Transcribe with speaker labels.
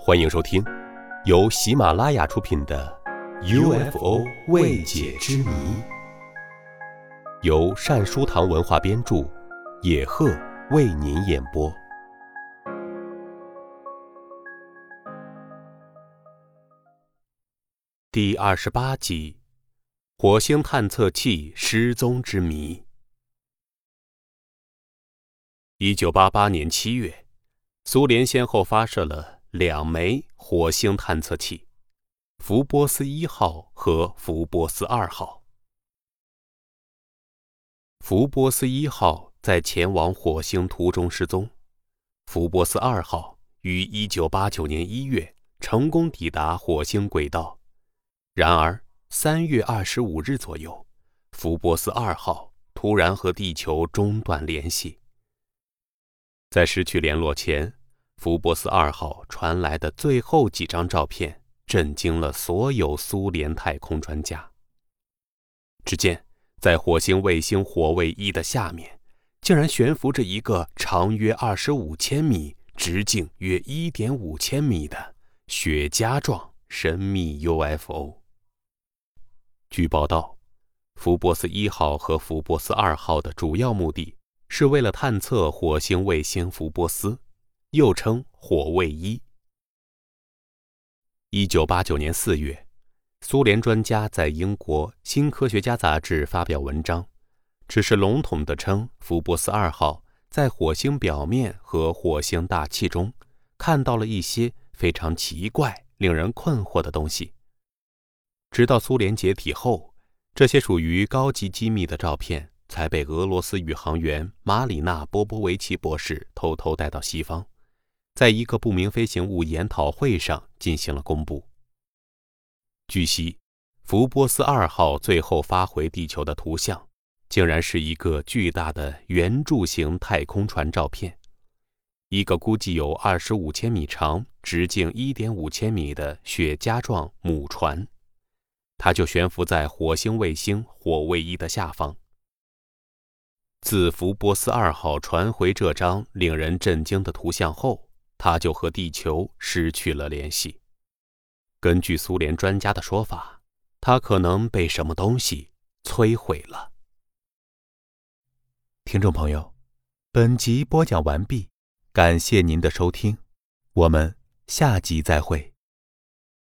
Speaker 1: 欢迎收听，由喜马拉雅出品的《UFO 未解之谜》，由善书堂文化编著，野鹤为您演播。第二十八集：火星探测器失踪之谜。一九八八年七月，苏联先后发射了。两枚火星探测器，福波斯一号和福波斯二号。福波斯一号在前往火星途中失踪，福波斯二号于一九八九年一月成功抵达火星轨道。然而，三月二十五日左右，福波斯二号突然和地球中断联系。在失去联络前。福波斯二号传来的最后几张照片震惊了所有苏联太空专家。只见在火星卫星火卫一的下面，竟然悬浮着一个长约二十五千米、直径约一点五千米的雪茄状神秘 UFO。据报道，福波斯一号和福波斯二号的主要目的是为了探测火星卫星福波斯。又称火卫一。一九八九年四月，苏联专家在英国《新科学家》杂志发表文章，只是笼统地称福布斯二号在火星表面和火星大气中看到了一些非常奇怪、令人困惑的东西。直到苏联解体后，这些属于高级机密的照片才被俄罗斯宇航员马里纳·波波维奇博士偷偷带到西方。在一个不明飞行物研讨会上进行了公布。据悉，福波斯二号最后发回地球的图像，竟然是一个巨大的圆柱形太空船照片，一个估计有二十五千米长、直径一点五千米的雪茄状母船，它就悬浮在火星卫星火卫一的下方。自福波斯二号传回这张令人震惊的图像后，他就和地球失去了联系。根据苏联专家的说法，他可能被什么东西摧毁了。
Speaker 2: 听众朋友，本集播讲完毕，感谢您的收听，我们下集再会。